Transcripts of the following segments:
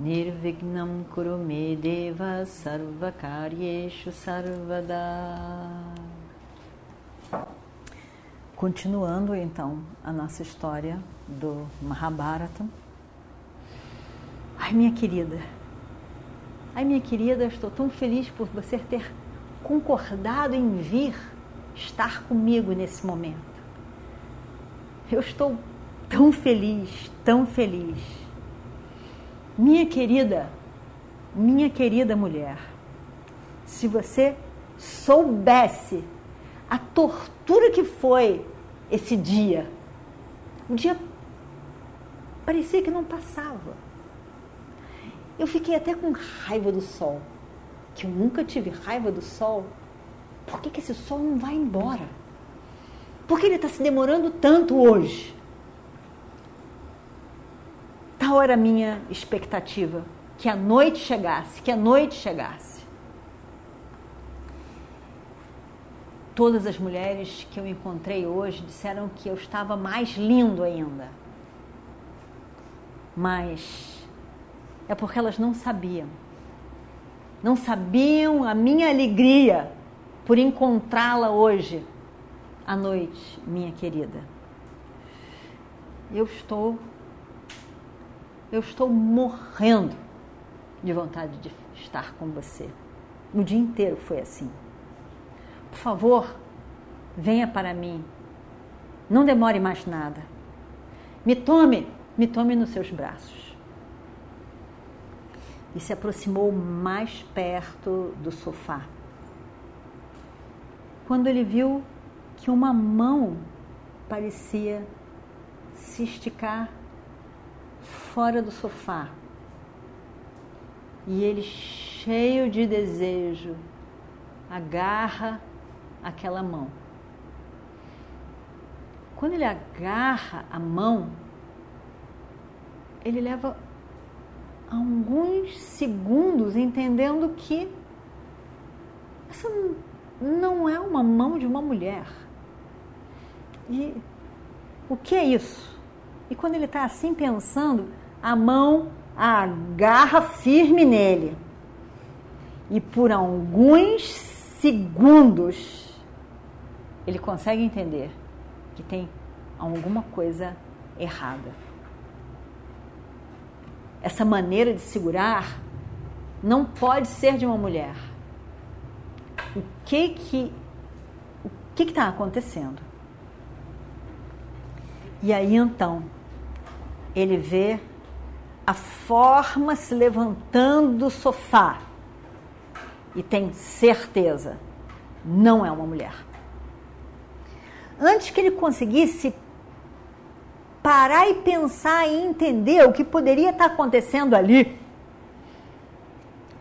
Nirvignam Kurumedeva Sarvakaryeshu Sarvada Continuando então a nossa história do Mahabharata. Ai, minha querida, ai, minha querida, estou tão feliz por você ter concordado em vir estar comigo nesse momento. Eu estou tão feliz, tão feliz. Minha querida, minha querida mulher, se você soubesse a tortura que foi esse dia. O dia parecia que não passava. Eu fiquei até com raiva do sol, que eu nunca tive raiva do sol. Por que, que esse sol não vai embora? Por que ele está se demorando tanto hoje? Tal era a minha expectativa, que a noite chegasse, que a noite chegasse. Todas as mulheres que eu encontrei hoje disseram que eu estava mais lindo ainda. Mas é porque elas não sabiam. Não sabiam a minha alegria por encontrá-la hoje à noite, minha querida. Eu estou eu estou morrendo de vontade de estar com você. O dia inteiro foi assim. Por favor, venha para mim. Não demore mais nada. Me tome, me tome nos seus braços. E se aproximou mais perto do sofá. Quando ele viu que uma mão parecia se esticar fora do sofá. E ele, cheio de desejo, agarra aquela mão. Quando ele agarra a mão, ele leva alguns segundos entendendo que essa não é uma mão de uma mulher. E o que é isso? E quando ele está assim pensando, a mão agarra firme nele. E por alguns segundos ele consegue entender que tem alguma coisa errada. Essa maneira de segurar não pode ser de uma mulher. O que que o que está acontecendo? E aí então ele vê a forma se levantando do sofá e tem certeza, não é uma mulher antes que ele conseguisse parar e pensar e entender o que poderia estar acontecendo ali,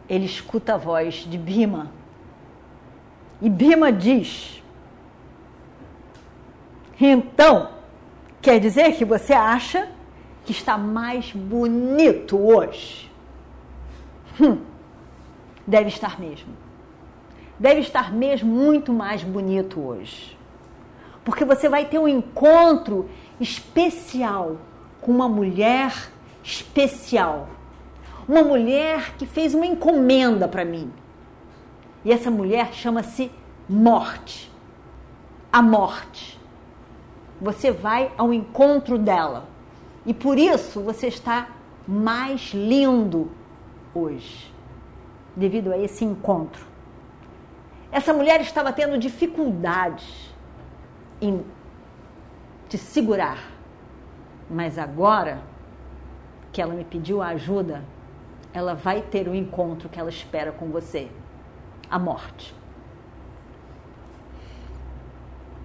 ele escuta a voz de Bima. E Bima diz: Então, quer dizer que você acha que está mais bonito hoje? Hum, deve estar mesmo. Deve estar mesmo muito mais bonito hoje porque você vai ter um encontro especial com uma mulher especial. Uma mulher que fez uma encomenda para mim. E essa mulher chama-se Morte. A morte. Você vai ao encontro dela. E por isso você está mais lindo hoje, devido a esse encontro. Essa mulher estava tendo dificuldades em te segurar. Mas agora que ela me pediu ajuda, ela vai ter o encontro que ela espera com você a morte.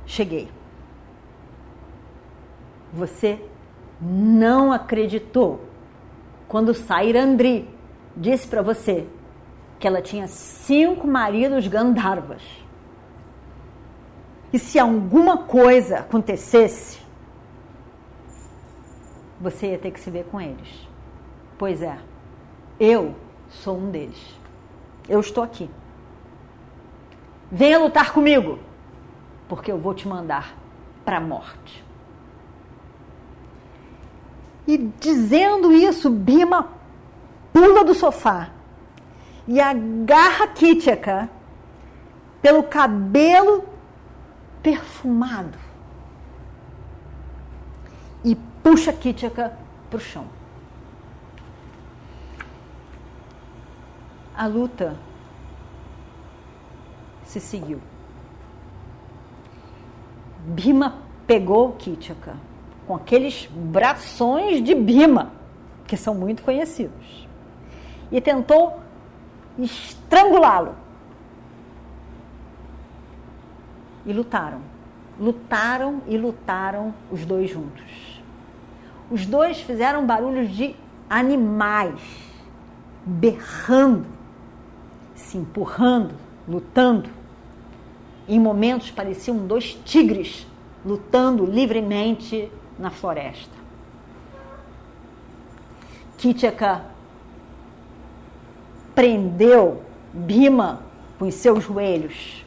Cheguei. Você não acreditou quando Sairandri disse para você que ela tinha cinco maridos Gandharvas. E se alguma coisa acontecesse, você ia ter que se ver com eles. Pois é, eu sou um deles. Eu estou aqui. Venha lutar comigo, porque eu vou te mandar para a morte. E dizendo isso, Bima pula do sofá e agarra Kitchaka pelo cabelo perfumado e puxa Kitchaka para o chão. A luta se seguiu. Bima pegou Kitchaka com aqueles brações de Bima, que são muito conhecidos, e tentou estrangulá-lo. E lutaram. Lutaram e lutaram os dois juntos. Os dois fizeram barulhos de animais, berrando, se empurrando, lutando. Em momentos pareciam dois tigres lutando livremente na floresta. Kitchaka prendeu Bima com os seus joelhos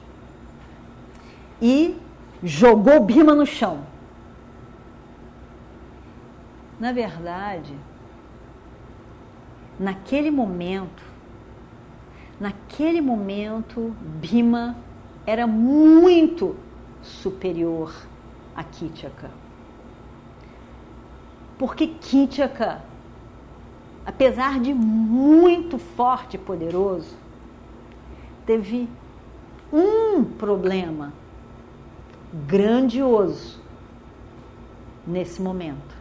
e jogou Bima no chão. Na verdade, naquele momento, naquele momento, Bima era muito superior a Kitchaka. Porque Kitchaka, apesar de muito forte e poderoso, teve um problema grandioso nesse momento.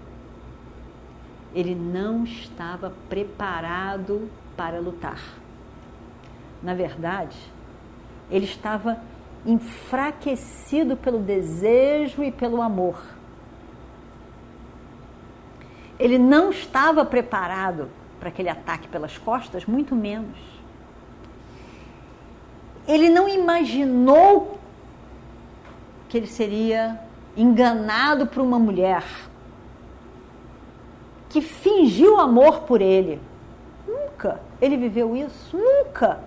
Ele não estava preparado para lutar. Na verdade, ele estava enfraquecido pelo desejo e pelo amor ele não estava preparado para aquele ataque pelas costas, muito menos. Ele não imaginou que ele seria enganado por uma mulher que fingiu amor por ele. Nunca ele viveu isso, nunca.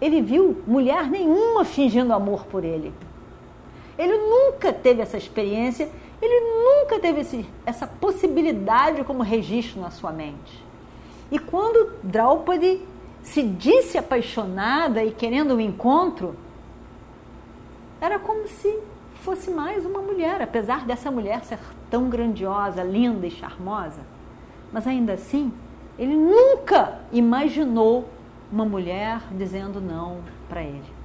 Ele viu mulher nenhuma fingindo amor por ele. Ele nunca teve essa experiência ele nunca teve esse, essa possibilidade como registro na sua mente. E quando Draupadi se disse apaixonada e querendo um encontro, era como se fosse mais uma mulher, apesar dessa mulher ser tão grandiosa, linda e charmosa. Mas ainda assim, ele nunca imaginou uma mulher dizendo não para ele.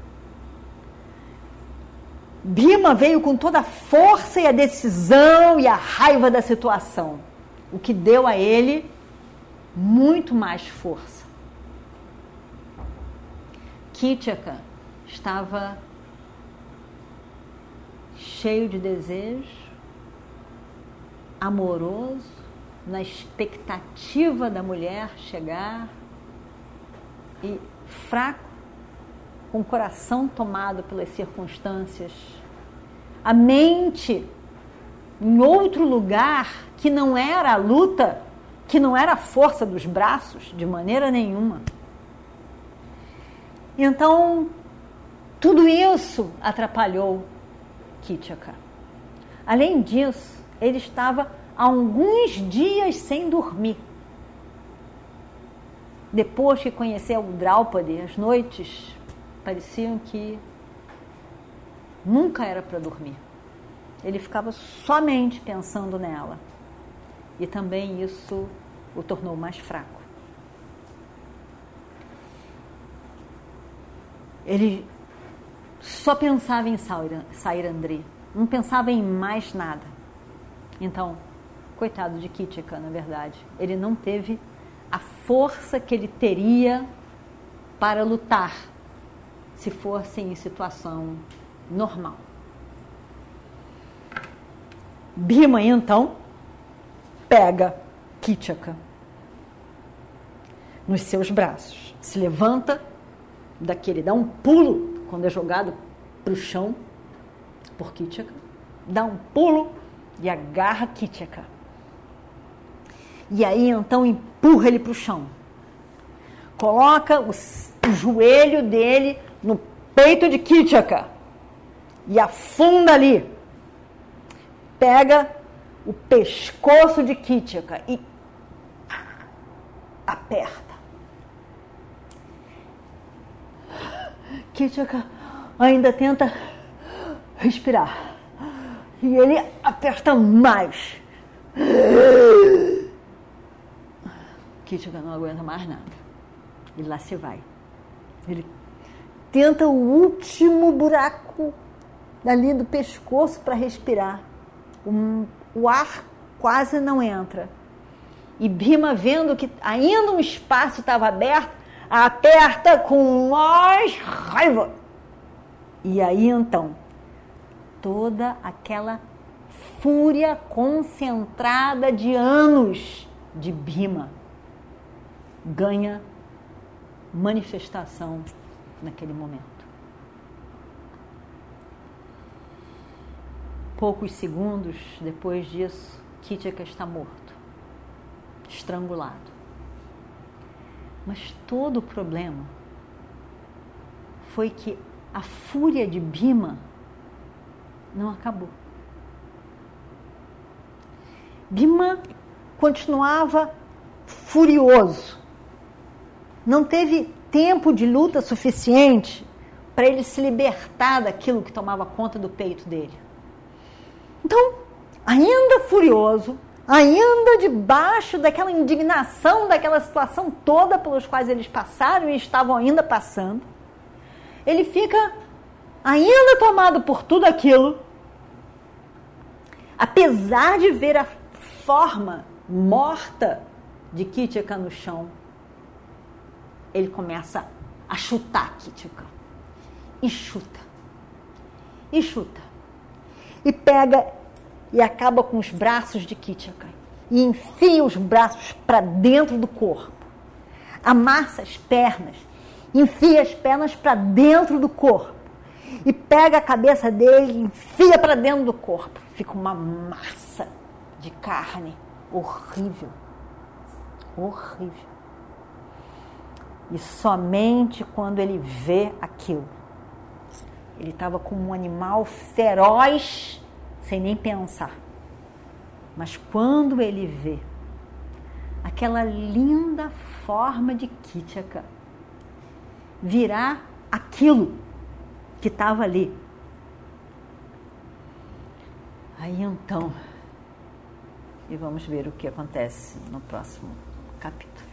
Bima veio com toda a força e a decisão e a raiva da situação, o que deu a ele muito mais força. Kitchaka estava cheio de desejo, amoroso, na expectativa da mulher chegar e fraco com o coração tomado pelas circunstâncias, a mente em outro lugar que não era a luta, que não era a força dos braços, de maneira nenhuma. Então, tudo isso atrapalhou Kitchaka. Além disso, ele estava alguns dias sem dormir. Depois que conheceu o Draupadi, as noites pareciam que nunca era para dormir. Ele ficava somente pensando nela. E também isso o tornou mais fraco. Ele só pensava em sair André, não pensava em mais nada. Então, coitado de Kitika, na verdade, ele não teve a força que ele teria para lutar se fossem em situação normal. Bima, então, pega Kitchaka nos seus braços, se levanta daquele, dá um pulo quando é jogado para o chão por Kitchaka, dá um pulo e agarra Kitchaka. E aí então empurra ele para o chão. Coloca o, o, joelho dele no peito de Kitchaka e afunda ali. Pega o pescoço de Kitchaka e aperta. Kitchaka ainda tenta respirar. E ele aperta mais. Kitchaka não aguenta mais nada. E lá se vai. Ele tenta o último buraco ali do pescoço para respirar. O, o ar quase não entra. E Bima, vendo que ainda um espaço estava aberto, aperta com mais raiva. E aí então, toda aquela fúria concentrada de anos de Bima ganha manifestação naquele momento. Poucos segundos depois disso, Kitchaka está morto, estrangulado. Mas todo o problema foi que a fúria de Bima não acabou. Bima continuava furioso. Não teve tempo de luta suficiente para ele se libertar daquilo que tomava conta do peito dele. Então, ainda furioso, ainda debaixo daquela indignação, daquela situação toda pelos quais eles passaram e estavam ainda passando, ele fica ainda tomado por tudo aquilo, apesar de ver a forma morta de Kitchaka no chão, ele começa a chutar Kitchaka. E chuta. E chuta e pega e acaba com os braços de Kitchaka e enfia os braços para dentro do corpo. Amassa as pernas, enfia as pernas para dentro do corpo e pega a cabeça dele e enfia para dentro do corpo. Fica uma massa de carne horrível. Horrível. E somente quando ele vê aquilo ele estava como um animal feroz, sem nem pensar. Mas quando ele vê aquela linda forma de Kitchaka virar aquilo que estava ali, aí então, e vamos ver o que acontece no próximo capítulo.